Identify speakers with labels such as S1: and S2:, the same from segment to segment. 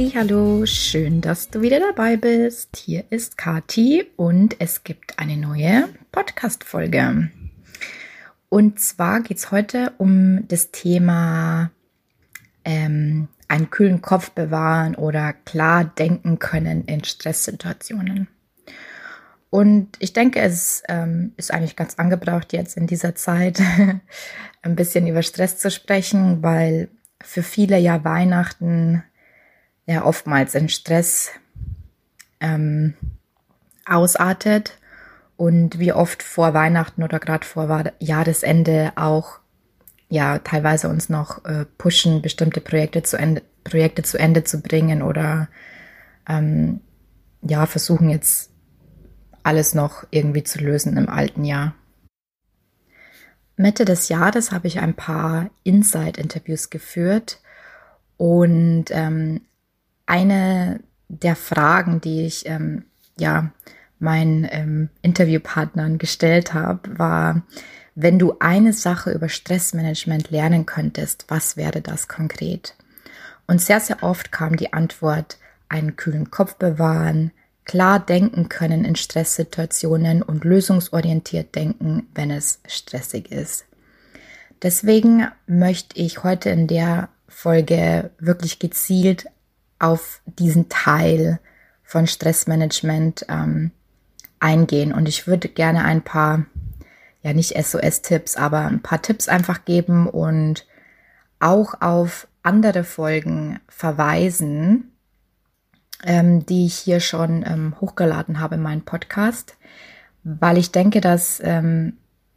S1: Hallo, schön, dass du wieder dabei bist. Hier ist Kati und es gibt eine neue Podcast Folge. Und zwar geht es heute um das Thema ähm, einen kühlen Kopf bewahren oder klar denken können in Stresssituationen. Und ich denke, es ähm, ist eigentlich ganz angebracht, jetzt in dieser Zeit ein bisschen über Stress zu sprechen, weil für viele ja Weihnachten ja oftmals in Stress ähm, ausartet und wie oft vor Weihnachten oder gerade vor Jahresende auch ja teilweise uns noch äh, pushen, bestimmte Projekte zu Ende, Projekte zu Ende zu bringen oder ähm, ja versuchen jetzt alles noch irgendwie zu lösen im alten Jahr. Mitte des Jahres habe ich ein paar Inside-Interviews geführt und ähm, eine der Fragen, die ich ähm, ja meinen ähm, Interviewpartnern gestellt habe, war, wenn du eine Sache über Stressmanagement lernen könntest, was wäre das konkret? Und sehr, sehr oft kam die Antwort, einen kühlen Kopf bewahren, klar denken können in Stresssituationen und lösungsorientiert denken, wenn es stressig ist. Deswegen möchte ich heute in der Folge wirklich gezielt auf diesen Teil von Stressmanagement ähm, eingehen. Und ich würde gerne ein paar, ja nicht SOS-Tipps, aber ein paar Tipps einfach geben und auch auf andere Folgen verweisen, ähm, die ich hier schon ähm, hochgeladen habe in meinen Podcast, weil ich denke, dass ähm,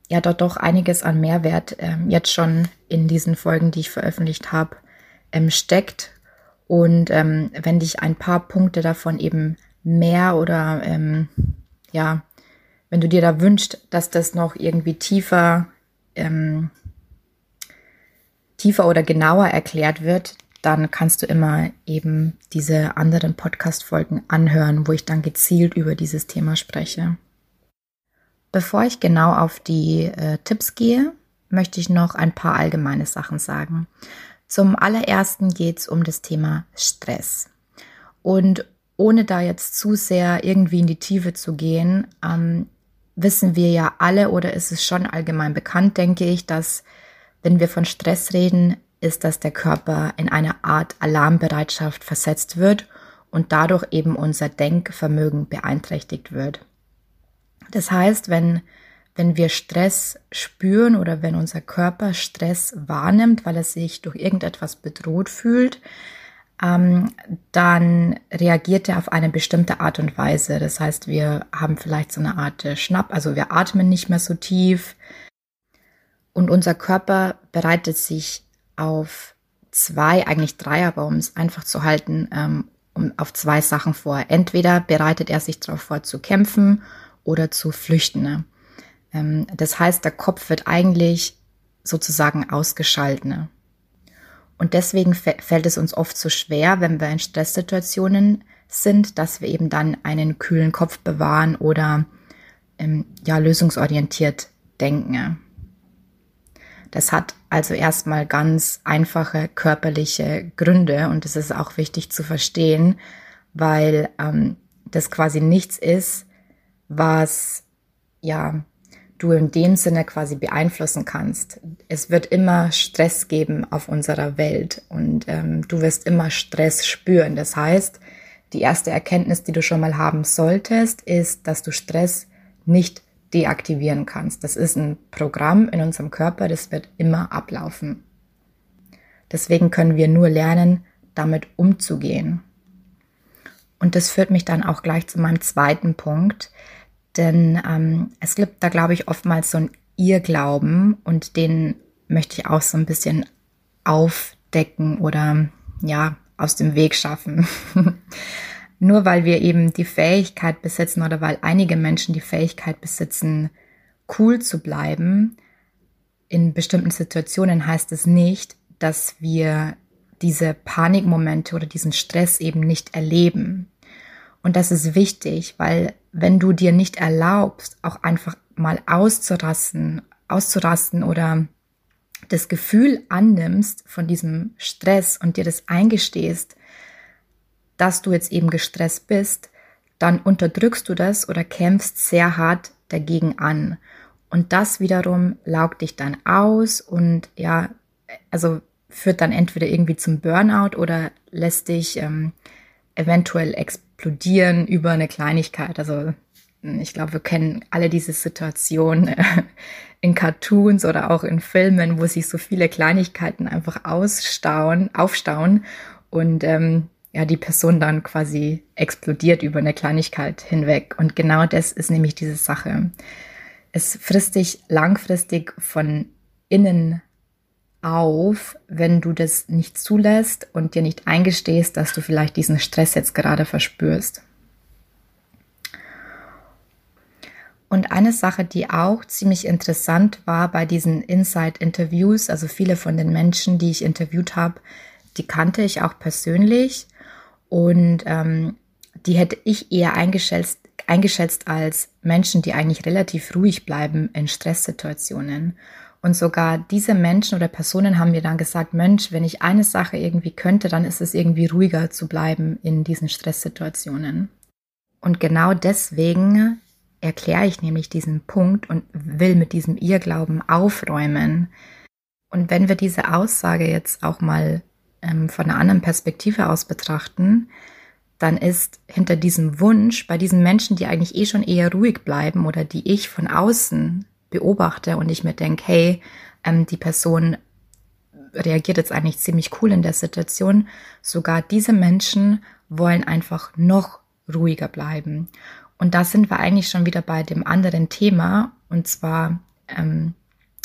S1: ja dort doch einiges an Mehrwert ähm, jetzt schon in diesen Folgen, die ich veröffentlicht habe, ähm, steckt und ähm, wenn dich ein paar Punkte davon eben mehr oder ähm, ja, wenn du dir da wünschst, dass das noch irgendwie tiefer, ähm, tiefer oder genauer erklärt wird, dann kannst du immer eben diese anderen Podcast-Folgen anhören, wo ich dann gezielt über dieses Thema spreche. Bevor ich genau auf die äh, Tipps gehe, möchte ich noch ein paar allgemeine Sachen sagen. Zum allerersten geht es um das Thema Stress. Und ohne da jetzt zu sehr irgendwie in die Tiefe zu gehen, ähm, wissen wir ja alle oder ist es schon allgemein bekannt, denke ich, dass wenn wir von Stress reden, ist, dass der Körper in eine Art Alarmbereitschaft versetzt wird und dadurch eben unser Denkvermögen beeinträchtigt wird. Das heißt, wenn wenn wir Stress spüren oder wenn unser Körper Stress wahrnimmt, weil er sich durch irgendetwas bedroht fühlt, ähm, dann reagiert er auf eine bestimmte Art und Weise. Das heißt, wir haben vielleicht so eine Art Schnapp, also wir atmen nicht mehr so tief und unser Körper bereitet sich auf zwei, eigentlich drei, aber um es einfach zu halten, ähm, um, auf zwei Sachen vor. Entweder bereitet er sich darauf vor zu kämpfen oder zu flüchten. Ähm, das heißt, der Kopf wird eigentlich sozusagen ausgeschaltet. Ne? Und deswegen fällt es uns oft so schwer, wenn wir in Stresssituationen sind, dass wir eben dann einen kühlen Kopf bewahren oder ähm, ja lösungsorientiert denken. Das hat also erstmal ganz einfache körperliche Gründe und es ist auch wichtig zu verstehen, weil ähm, das quasi nichts ist, was ja du in dem Sinne quasi beeinflussen kannst. Es wird immer Stress geben auf unserer Welt und ähm, du wirst immer Stress spüren. Das heißt, die erste Erkenntnis, die du schon mal haben solltest, ist, dass du Stress nicht deaktivieren kannst. Das ist ein Programm in unserem Körper, das wird immer ablaufen. Deswegen können wir nur lernen, damit umzugehen. Und das führt mich dann auch gleich zu meinem zweiten Punkt, denn ähm, es gibt da, glaube ich, oftmals so ein Irrglauben und den möchte ich auch so ein bisschen aufdecken oder ja, aus dem Weg schaffen. nur weil wir eben die Fähigkeit besitzen oder weil einige Menschen die Fähigkeit besitzen, cool zu bleiben, in bestimmten Situationen heißt es nicht, dass wir diese Panikmomente oder diesen Stress eben nicht erleben. Und das ist wichtig, weil wenn du dir nicht erlaubst, auch einfach mal auszurasten, auszurasten oder das Gefühl annimmst von diesem Stress und dir das eingestehst, dass du jetzt eben gestresst bist, dann unterdrückst du das oder kämpfst sehr hart dagegen an. Und das wiederum laugt dich dann aus und ja, also führt dann entweder irgendwie zum Burnout oder lässt dich ähm, eventuell explodieren über eine Kleinigkeit. Also ich glaube, wir kennen alle diese Situation äh, in Cartoons oder auch in Filmen, wo sich so viele Kleinigkeiten einfach ausstauen, aufstauen und ähm, ja, die Person dann quasi explodiert über eine Kleinigkeit hinweg. Und genau das ist nämlich diese Sache. Es frisst dich langfristig von innen auf, wenn du das nicht zulässt und dir nicht eingestehst, dass du vielleicht diesen Stress jetzt gerade verspürst. Und eine Sache, die auch ziemlich interessant war bei diesen Inside-Interviews, also viele von den Menschen, die ich interviewt habe, die kannte ich auch persönlich und ähm, die hätte ich eher eingeschätzt, eingeschätzt als Menschen, die eigentlich relativ ruhig bleiben in Stresssituationen. Und sogar diese Menschen oder Personen haben mir dann gesagt, Mensch, wenn ich eine Sache irgendwie könnte, dann ist es irgendwie ruhiger zu bleiben in diesen Stresssituationen. Und genau deswegen erkläre ich nämlich diesen Punkt und will mit diesem Irrglauben aufräumen. Und wenn wir diese Aussage jetzt auch mal ähm, von einer anderen Perspektive aus betrachten, dann ist hinter diesem Wunsch bei diesen Menschen, die eigentlich eh schon eher ruhig bleiben oder die ich von außen beobachte und ich mir denke, hey, ähm, die Person reagiert jetzt eigentlich ziemlich cool in der Situation, sogar diese Menschen wollen einfach noch ruhiger bleiben. Und da sind wir eigentlich schon wieder bei dem anderen Thema, und zwar ähm,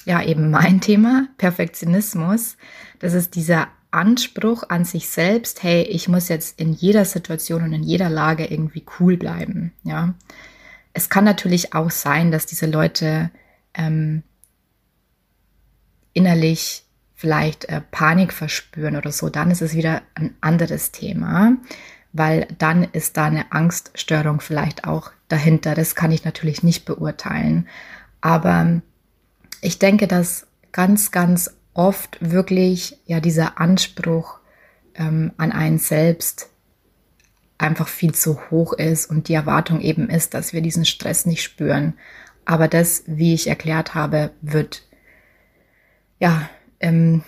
S1: ja eben mein Thema, Perfektionismus. Das ist dieser Anspruch an sich selbst, hey, ich muss jetzt in jeder Situation und in jeder Lage irgendwie cool bleiben. Ja, es kann natürlich auch sein, dass diese Leute ähm, innerlich vielleicht äh, Panik verspüren oder so. Dann ist es wieder ein anderes Thema, weil dann ist da eine Angststörung vielleicht auch dahinter. Das kann ich natürlich nicht beurteilen. Aber ich denke, dass ganz, ganz oft wirklich ja dieser Anspruch ähm, an einen selbst einfach viel zu hoch ist und die Erwartung eben ist, dass wir diesen Stress nicht spüren. Aber das, wie ich erklärt habe, wird, ja, ähm,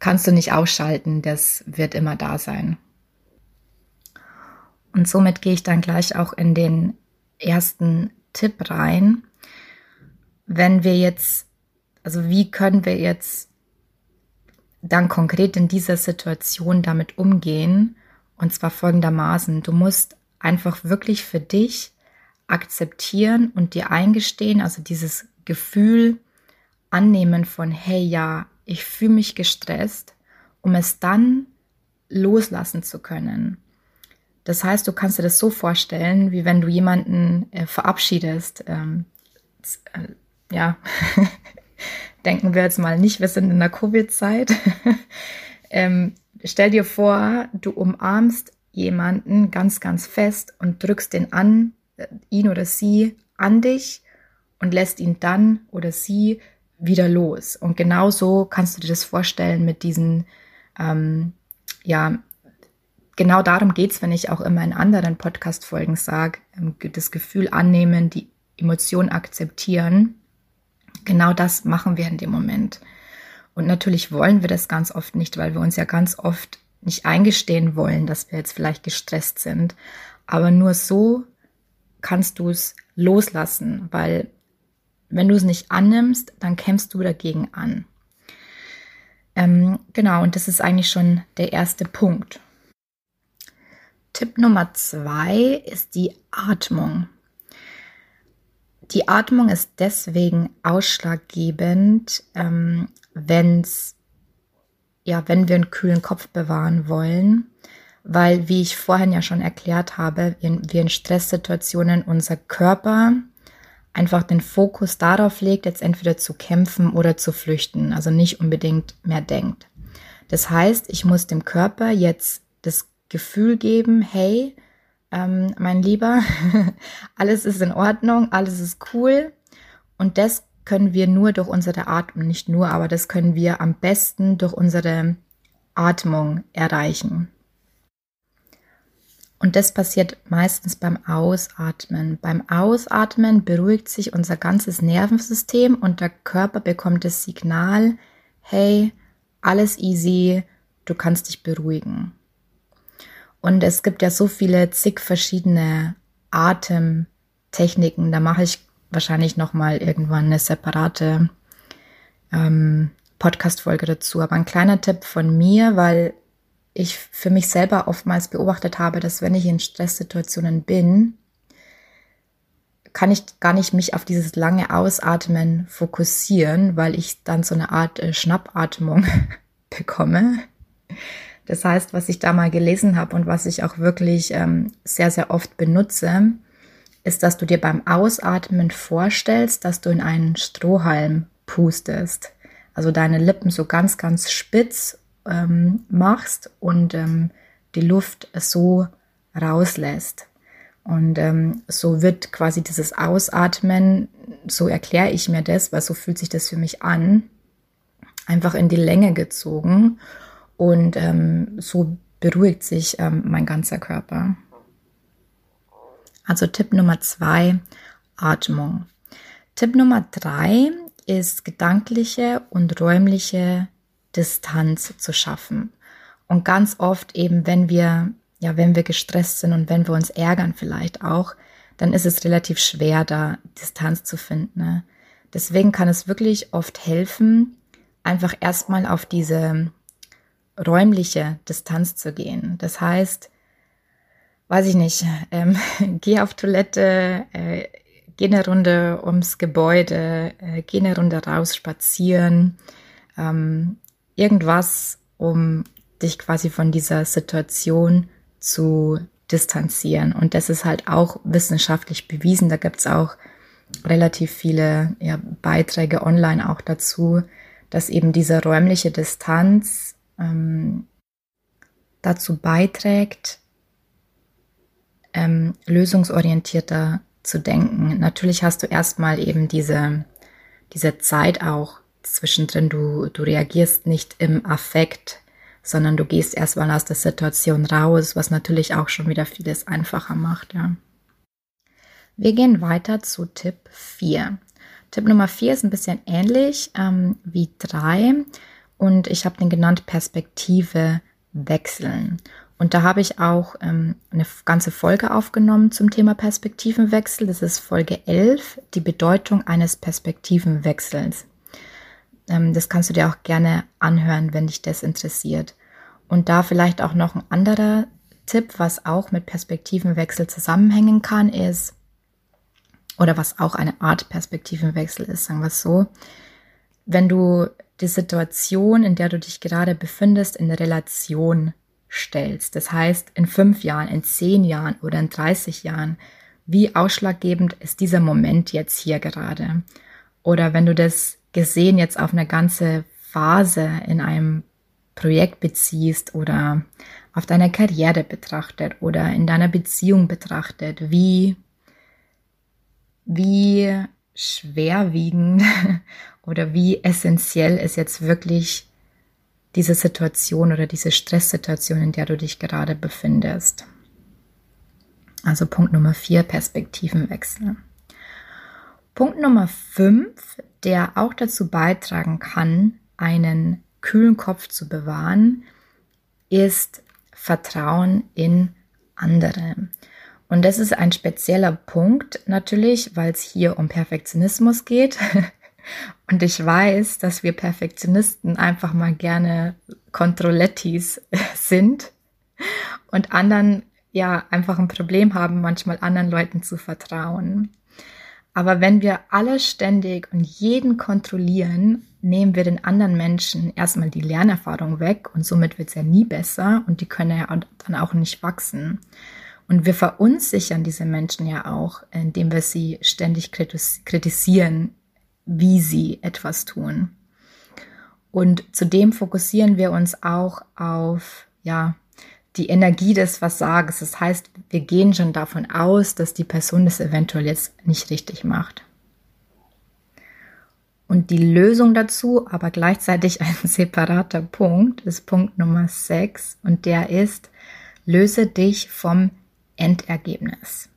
S1: kannst du nicht ausschalten, das wird immer da sein. Und somit gehe ich dann gleich auch in den ersten Tipp rein. Wenn wir jetzt, also wie können wir jetzt dann konkret in dieser Situation damit umgehen. Und zwar folgendermaßen, du musst einfach wirklich für dich akzeptieren und dir eingestehen, also dieses Gefühl annehmen von, hey ja, ich fühle mich gestresst, um es dann loslassen zu können. Das heißt, du kannst dir das so vorstellen, wie wenn du jemanden äh, verabschiedest. Ähm, äh, ja, denken wir jetzt mal nicht, wir sind in der Covid-Zeit. ähm, stell dir vor, du umarmst jemanden ganz, ganz fest und drückst den an, ihn oder sie an dich und lässt ihn dann oder sie wieder los. Und genauso kannst du dir das vorstellen mit diesen, ähm, ja, genau darum geht's, wenn ich auch immer in anderen Podcast-Folgen sage, ähm, das Gefühl annehmen, die Emotion akzeptieren genau das machen wir in dem Moment. Und natürlich wollen wir das ganz oft nicht, weil wir uns ja ganz oft nicht eingestehen wollen, dass wir jetzt vielleicht gestresst sind. Aber nur so kannst du es loslassen, weil wenn du es nicht annimmst, dann kämpfst du dagegen an. Ähm, genau, und das ist eigentlich schon der erste Punkt. Tipp Nummer zwei ist die Atmung. Die Atmung ist deswegen ausschlaggebend, ähm, wenn's, ja, wenn wir einen kühlen Kopf bewahren wollen, weil, wie ich vorhin ja schon erklärt habe, wir in Stresssituationen unser Körper einfach den Fokus darauf legt, jetzt entweder zu kämpfen oder zu flüchten, also nicht unbedingt mehr denkt. Das heißt, ich muss dem Körper jetzt das Gefühl geben, hey, ähm, mein Lieber, alles ist in Ordnung, alles ist cool und das können wir nur durch unsere Atmung, nicht nur, aber das können wir am besten durch unsere Atmung erreichen. Und das passiert meistens beim Ausatmen. Beim Ausatmen beruhigt sich unser ganzes Nervensystem und der Körper bekommt das Signal, hey, alles easy, du kannst dich beruhigen. Und es gibt ja so viele zig verschiedene Atemtechniken. Da mache ich wahrscheinlich noch mal irgendwann eine separate ähm, Podcast-Folge dazu. Aber ein kleiner Tipp von mir, weil ich für mich selber oftmals beobachtet habe, dass wenn ich in Stresssituationen bin, kann ich gar nicht mich auf dieses lange Ausatmen fokussieren, weil ich dann so eine Art äh, Schnappatmung bekomme. Das heißt, was ich da mal gelesen habe und was ich auch wirklich ähm, sehr, sehr oft benutze, ist, dass du dir beim Ausatmen vorstellst, dass du in einen Strohhalm pustest. Also deine Lippen so ganz, ganz spitz ähm, machst und ähm, die Luft so rauslässt. Und ähm, so wird quasi dieses Ausatmen, so erkläre ich mir das, weil so fühlt sich das für mich an, einfach in die Länge gezogen und ähm, so beruhigt sich ähm, mein ganzer Körper. Also Tipp Nummer zwei, Atmung. Tipp Nummer drei ist gedankliche und räumliche Distanz zu schaffen. Und ganz oft eben, wenn wir, ja, wenn wir gestresst sind und wenn wir uns ärgern vielleicht auch, dann ist es relativ schwer, da Distanz zu finden. Ne? Deswegen kann es wirklich oft helfen, einfach erstmal auf diese räumliche Distanz zu gehen. Das heißt, weiß ich nicht, ähm, geh auf Toilette, äh, geh eine Runde ums Gebäude, äh, geh eine Runde raus spazieren, ähm, irgendwas, um dich quasi von dieser Situation zu distanzieren. Und das ist halt auch wissenschaftlich bewiesen. Da gibt's auch relativ viele ja, Beiträge online auch dazu, dass eben diese räumliche Distanz ähm, dazu beiträgt, ähm, lösungsorientierter zu denken. Natürlich hast du erstmal eben diese, diese Zeit auch zwischendrin. Du, du reagierst nicht im Affekt, sondern du gehst erstmal aus der Situation raus, was natürlich auch schon wieder vieles einfacher macht, ja. Wir gehen weiter zu Tipp 4. Tipp Nummer 4 ist ein bisschen ähnlich ähm, wie 3 und ich habe den genannt Perspektive wechseln. Und da habe ich auch ähm, eine ganze Folge aufgenommen zum Thema Perspektivenwechsel. Das ist Folge 11, die Bedeutung eines Perspektivenwechsels. Ähm, das kannst du dir auch gerne anhören, wenn dich das interessiert. Und da vielleicht auch noch ein anderer Tipp, was auch mit Perspektivenwechsel zusammenhängen kann, ist, oder was auch eine Art Perspektivenwechsel ist, sagen wir es so, wenn du die Situation, in der du dich gerade befindest, in Relation stellst. Das heißt, in fünf Jahren, in zehn Jahren oder in 30 Jahren, wie ausschlaggebend ist dieser Moment jetzt hier gerade? Oder wenn du das gesehen jetzt auf eine ganze Phase in einem Projekt beziehst oder auf deiner Karriere betrachtet oder in deiner Beziehung betrachtet, wie, wie schwerwiegend oder wie essentiell ist jetzt wirklich diese Situation oder diese Stresssituation, in der du dich gerade befindest. Also Punkt Nummer vier, Perspektivenwechsel. Punkt Nummer fünf, der auch dazu beitragen kann, einen kühlen Kopf zu bewahren, ist Vertrauen in andere. Und das ist ein spezieller Punkt natürlich, weil es hier um Perfektionismus geht. Und ich weiß, dass wir Perfektionisten einfach mal gerne Kontrollettis sind und anderen ja einfach ein Problem haben, manchmal anderen Leuten zu vertrauen. Aber wenn wir alle ständig und jeden kontrollieren nehmen wir den anderen Menschen erstmal die Lernerfahrung weg und somit wird es ja nie besser und die können ja dann auch nicht wachsen. Und wir verunsichern diese Menschen ja auch, indem wir sie ständig kritisieren, wie sie etwas tun. Und zudem fokussieren wir uns auch auf, ja, die Energie des Versagens. Das heißt, wir gehen schon davon aus, dass die Person das eventuell jetzt nicht richtig macht. Und die Lösung dazu, aber gleichzeitig ein separater Punkt, ist Punkt Nummer 6 und der ist, löse dich vom Endergebnis.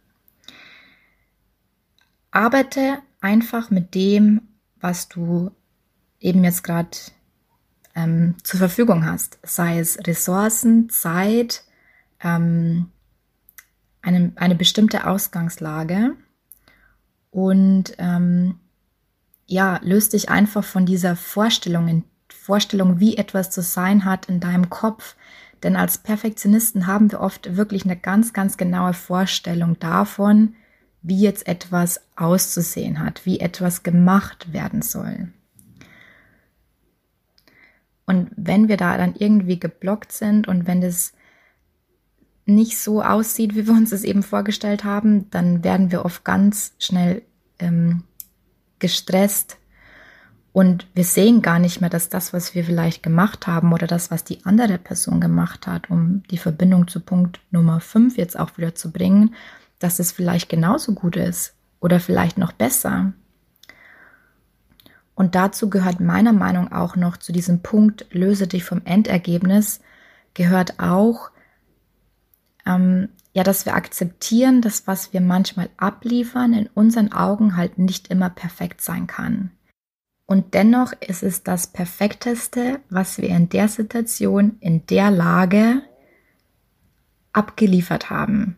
S1: Arbeite einfach mit dem, was du eben jetzt gerade ähm, zur Verfügung hast, sei es Ressourcen, Zeit, ähm, eine, eine bestimmte Ausgangslage und ähm, ja, löst dich einfach von dieser Vorstellung, Vorstellung, wie etwas zu sein hat in deinem Kopf. Denn als Perfektionisten haben wir oft wirklich eine ganz, ganz genaue Vorstellung davon, wie jetzt etwas auszusehen hat, wie etwas gemacht werden soll. Und wenn wir da dann irgendwie geblockt sind und wenn das nicht so aussieht, wie wir uns es eben vorgestellt haben, dann werden wir oft ganz schnell ähm, gestresst und wir sehen gar nicht mehr, dass das, was wir vielleicht gemacht haben oder das, was die andere Person gemacht hat, um die Verbindung zu Punkt Nummer 5 jetzt auch wieder zu bringen, dass es vielleicht genauso gut ist oder vielleicht noch besser. Und dazu gehört meiner Meinung auch noch zu diesem Punkt, löse dich vom Endergebnis, gehört auch, ähm, ja, dass wir akzeptieren, dass was wir manchmal abliefern, in unseren Augen halt nicht immer perfekt sein kann. Und dennoch ist es das Perfekteste, was wir in der Situation, in der Lage abgeliefert haben.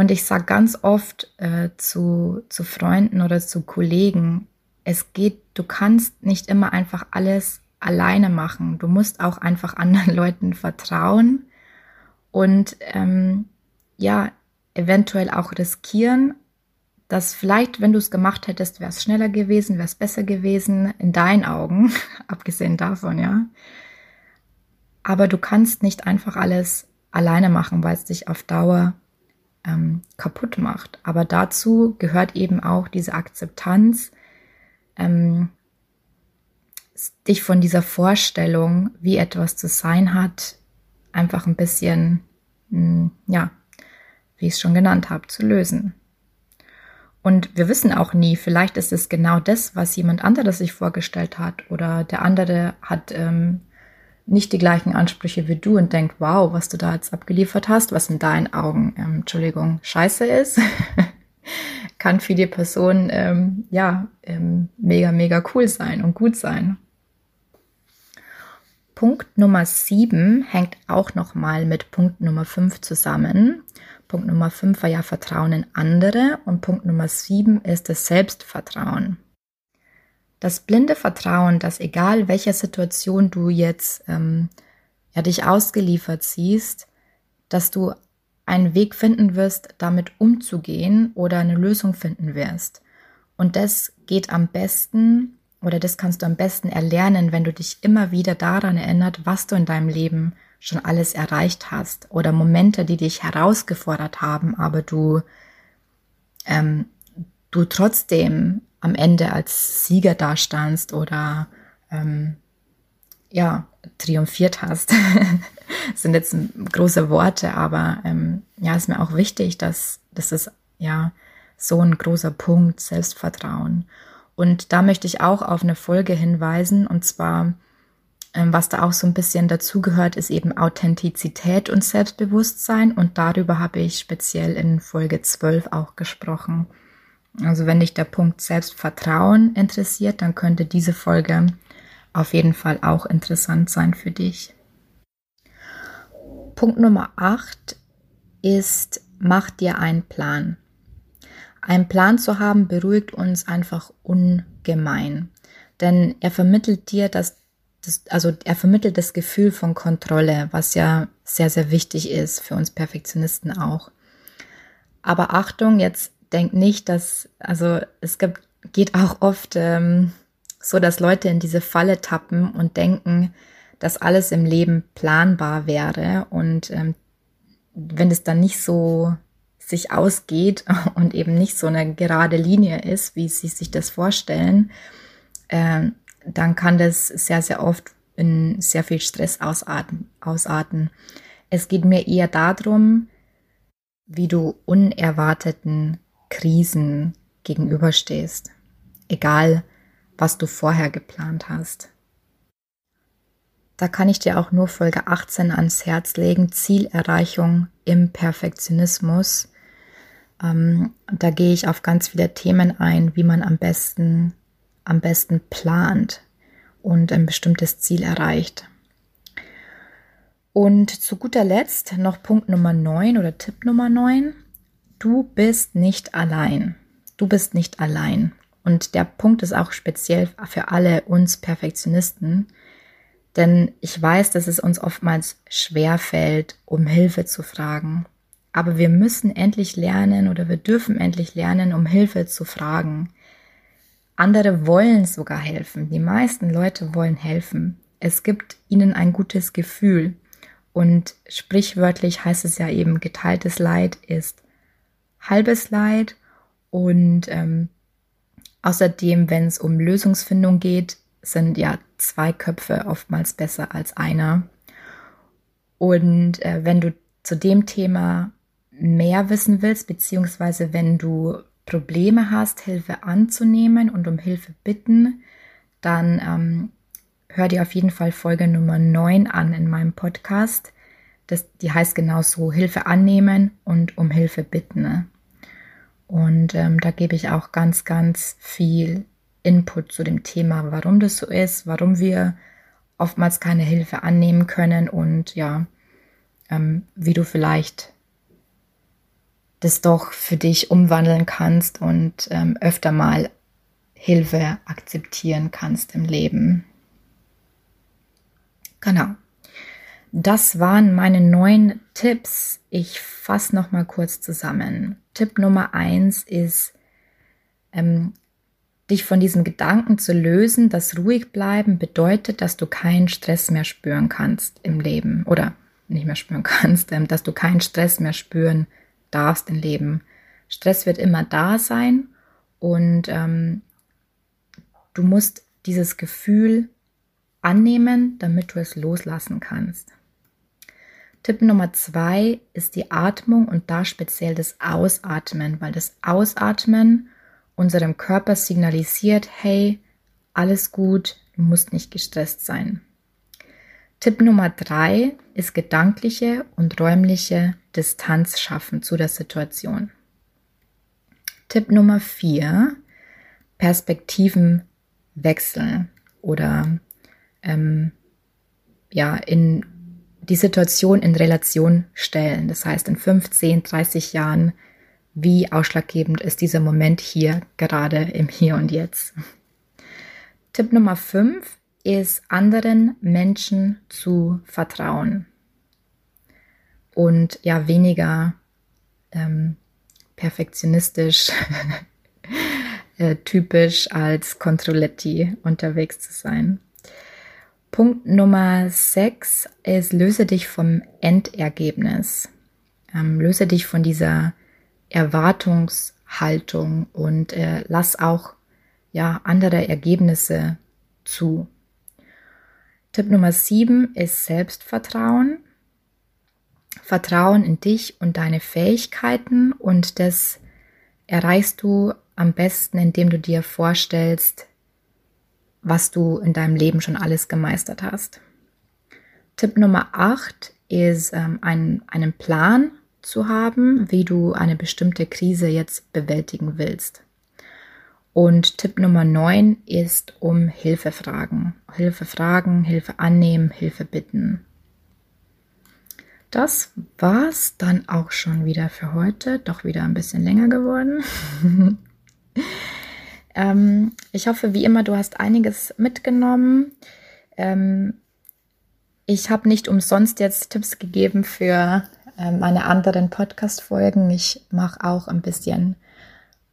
S1: Und ich sage ganz oft äh, zu, zu Freunden oder zu Kollegen, es geht, du kannst nicht immer einfach alles alleine machen. Du musst auch einfach anderen Leuten vertrauen und ähm, ja, eventuell auch riskieren, dass vielleicht, wenn du es gemacht hättest, wäre es schneller gewesen, wäre es besser gewesen, in deinen Augen, abgesehen davon, ja. Aber du kannst nicht einfach alles alleine machen, weil es dich auf Dauer ähm, kaputt macht. Aber dazu gehört eben auch diese Akzeptanz, ähm, dich von dieser Vorstellung, wie etwas zu sein hat, einfach ein bisschen, hm, ja, wie ich es schon genannt habe, zu lösen. Und wir wissen auch nie, vielleicht ist es genau das, was jemand anderes sich vorgestellt hat oder der andere hat ähm, nicht die gleichen Ansprüche wie du und denkt, wow, was du da jetzt abgeliefert hast, was in deinen Augen, ähm, Entschuldigung, scheiße ist, kann für die Person ähm, ja ähm, mega, mega cool sein und gut sein. Punkt Nummer 7 hängt auch nochmal mit Punkt Nummer 5 zusammen. Punkt Nummer 5 war ja Vertrauen in andere und Punkt Nummer 7 ist das Selbstvertrauen. Das blinde Vertrauen, dass egal welcher Situation du jetzt ähm, ja, dich ausgeliefert siehst, dass du einen Weg finden wirst, damit umzugehen oder eine Lösung finden wirst. Und das geht am besten, oder das kannst du am besten erlernen, wenn du dich immer wieder daran erinnert, was du in deinem Leben schon alles erreicht hast oder Momente, die dich herausgefordert haben, aber du, ähm, du trotzdem am Ende als Sieger dastandst oder ähm, ja, triumphiert hast. das sind jetzt große Worte, aber ähm, ja, ist mir auch wichtig, dass das ist ja so ein großer Punkt, Selbstvertrauen. Und da möchte ich auch auf eine Folge hinweisen, und zwar, ähm, was da auch so ein bisschen dazugehört, ist eben Authentizität und Selbstbewusstsein. Und darüber habe ich speziell in Folge 12 auch gesprochen. Also wenn dich der Punkt Selbstvertrauen interessiert, dann könnte diese Folge auf jeden Fall auch interessant sein für dich. Punkt Nummer 8 ist, mach dir einen Plan. Ein Plan zu haben beruhigt uns einfach ungemein, denn er vermittelt dir das, das, also er vermittelt das Gefühl von Kontrolle, was ja sehr, sehr wichtig ist für uns Perfektionisten auch. Aber Achtung, jetzt denk nicht, dass, also es gibt geht auch oft ähm, so, dass Leute in diese Falle tappen und denken, dass alles im Leben planbar wäre. Und ähm, wenn es dann nicht so sich ausgeht und eben nicht so eine gerade Linie ist, wie sie sich das vorstellen, äh, dann kann das sehr, sehr oft in sehr viel Stress ausarten, ausarten. Es geht mir eher darum, wie du unerwarteten Krisen gegenüberstehst. Egal, was du vorher geplant hast. Da kann ich dir auch nur Folge 18 ans Herz legen, Zielerreichung im Perfektionismus. Ähm, da gehe ich auf ganz viele Themen ein, wie man am besten, am besten plant und ein bestimmtes Ziel erreicht. Und zu guter Letzt noch Punkt Nummer 9 oder Tipp Nummer 9. Du bist nicht allein. Du bist nicht allein. Und der Punkt ist auch speziell für alle uns Perfektionisten, denn ich weiß, dass es uns oftmals schwer fällt, um Hilfe zu fragen. Aber wir müssen endlich lernen oder wir dürfen endlich lernen, um Hilfe zu fragen. Andere wollen sogar helfen. Die meisten Leute wollen helfen. Es gibt ihnen ein gutes Gefühl. Und sprichwörtlich heißt es ja eben, geteiltes Leid ist halbes Leid. Und ähm, außerdem, wenn es um Lösungsfindung geht, sind ja zwei Köpfe oftmals besser als einer. Und äh, wenn du zu dem Thema mehr wissen willst, beziehungsweise wenn du Probleme hast, Hilfe anzunehmen und um Hilfe bitten, dann ähm, hör dir auf jeden Fall Folge Nummer 9 an in meinem Podcast. Das, die heißt genauso Hilfe annehmen und um Hilfe bitten. Und ähm, da gebe ich auch ganz, ganz viel Input zu dem Thema, warum das so ist, warum wir oftmals keine Hilfe annehmen können und ja, ähm, wie du vielleicht das doch für dich umwandeln kannst und ähm, öfter mal Hilfe akzeptieren kannst im Leben. Genau. Das waren meine neun Tipps. Ich fasse noch mal kurz zusammen. Tipp Nummer eins ist, ähm, dich von diesem Gedanken zu lösen, dass ruhig bleiben bedeutet, dass du keinen Stress mehr spüren kannst im Leben oder nicht mehr spüren kannst, ähm, dass du keinen Stress mehr spüren darfst im Leben. Stress wird immer da sein und ähm, du musst dieses Gefühl annehmen, damit du es loslassen kannst. Tipp Nummer zwei ist die Atmung und da speziell das Ausatmen, weil das Ausatmen unserem Körper signalisiert, hey, alles gut, du musst nicht gestresst sein. Tipp Nummer drei ist gedankliche und räumliche Distanz schaffen zu der Situation. Tipp Nummer vier, Perspektiven wechseln oder ähm, ja, in die Situation in Relation stellen. Das heißt, in 15, 30 Jahren wie ausschlaggebend ist dieser Moment hier gerade im Hier und Jetzt. Tipp Nummer 5 ist anderen Menschen zu vertrauen und ja weniger ähm, perfektionistisch äh, typisch als Controletti unterwegs zu sein. Punkt Nummer 6 ist, löse dich vom Endergebnis. Ähm, löse dich von dieser Erwartungshaltung und äh, lass auch ja andere Ergebnisse zu. Tipp Nummer sieben ist Selbstvertrauen. Vertrauen in dich und deine Fähigkeiten und das erreichst du am besten, indem du dir vorstellst, was du in deinem Leben schon alles gemeistert hast. Tipp Nummer acht ist ähm, ein, einen Plan zu haben, wie du eine bestimmte Krise jetzt bewältigen willst. Und Tipp Nummer 9 ist um Hilfe fragen. Hilfe fragen, Hilfe annehmen, Hilfe bitten. Das war's dann auch schon wieder für heute. Doch wieder ein bisschen länger geworden. ähm, ich hoffe, wie immer, du hast einiges mitgenommen. Ähm, ich habe nicht umsonst jetzt Tipps gegeben für äh, meine anderen Podcast-Folgen. Ich mache auch ein bisschen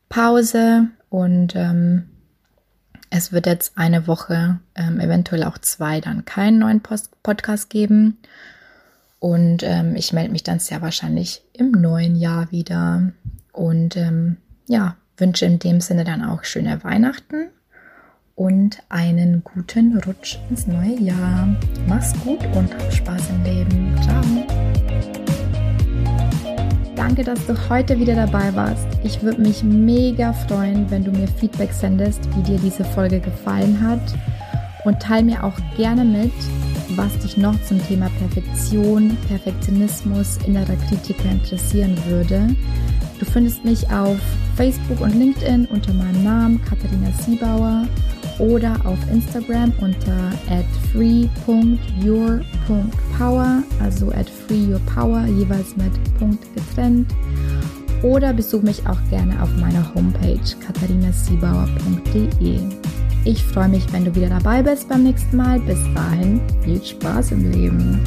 S1: Pause und ähm, es wird jetzt eine Woche, ähm, eventuell auch zwei, dann keinen neuen Post Podcast geben. Und ähm, ich melde mich dann sehr wahrscheinlich im neuen Jahr wieder. Und ähm, ja, wünsche in dem Sinne dann auch schöne Weihnachten und einen guten Rutsch ins neue Jahr. Mach's gut und hab Spaß im Leben. Ciao. Danke, dass du heute wieder dabei warst. Ich würde mich mega freuen, wenn du mir Feedback sendest, wie dir diese Folge gefallen hat. Und teile mir auch gerne mit, was dich noch zum Thema Perfektion, Perfektionismus, innerer Kritiker interessieren würde. Du findest mich auf Facebook und LinkedIn unter meinem Namen Katharina Siebauer oder auf Instagram unter free.your.power, also at freeyourpower, jeweils mit Punkt getrennt. Oder besuch mich auch gerne auf meiner Homepage katharinasiebauer.de. Ich freue mich, wenn du wieder dabei bist beim nächsten Mal. Bis dahin, viel Spaß im Leben.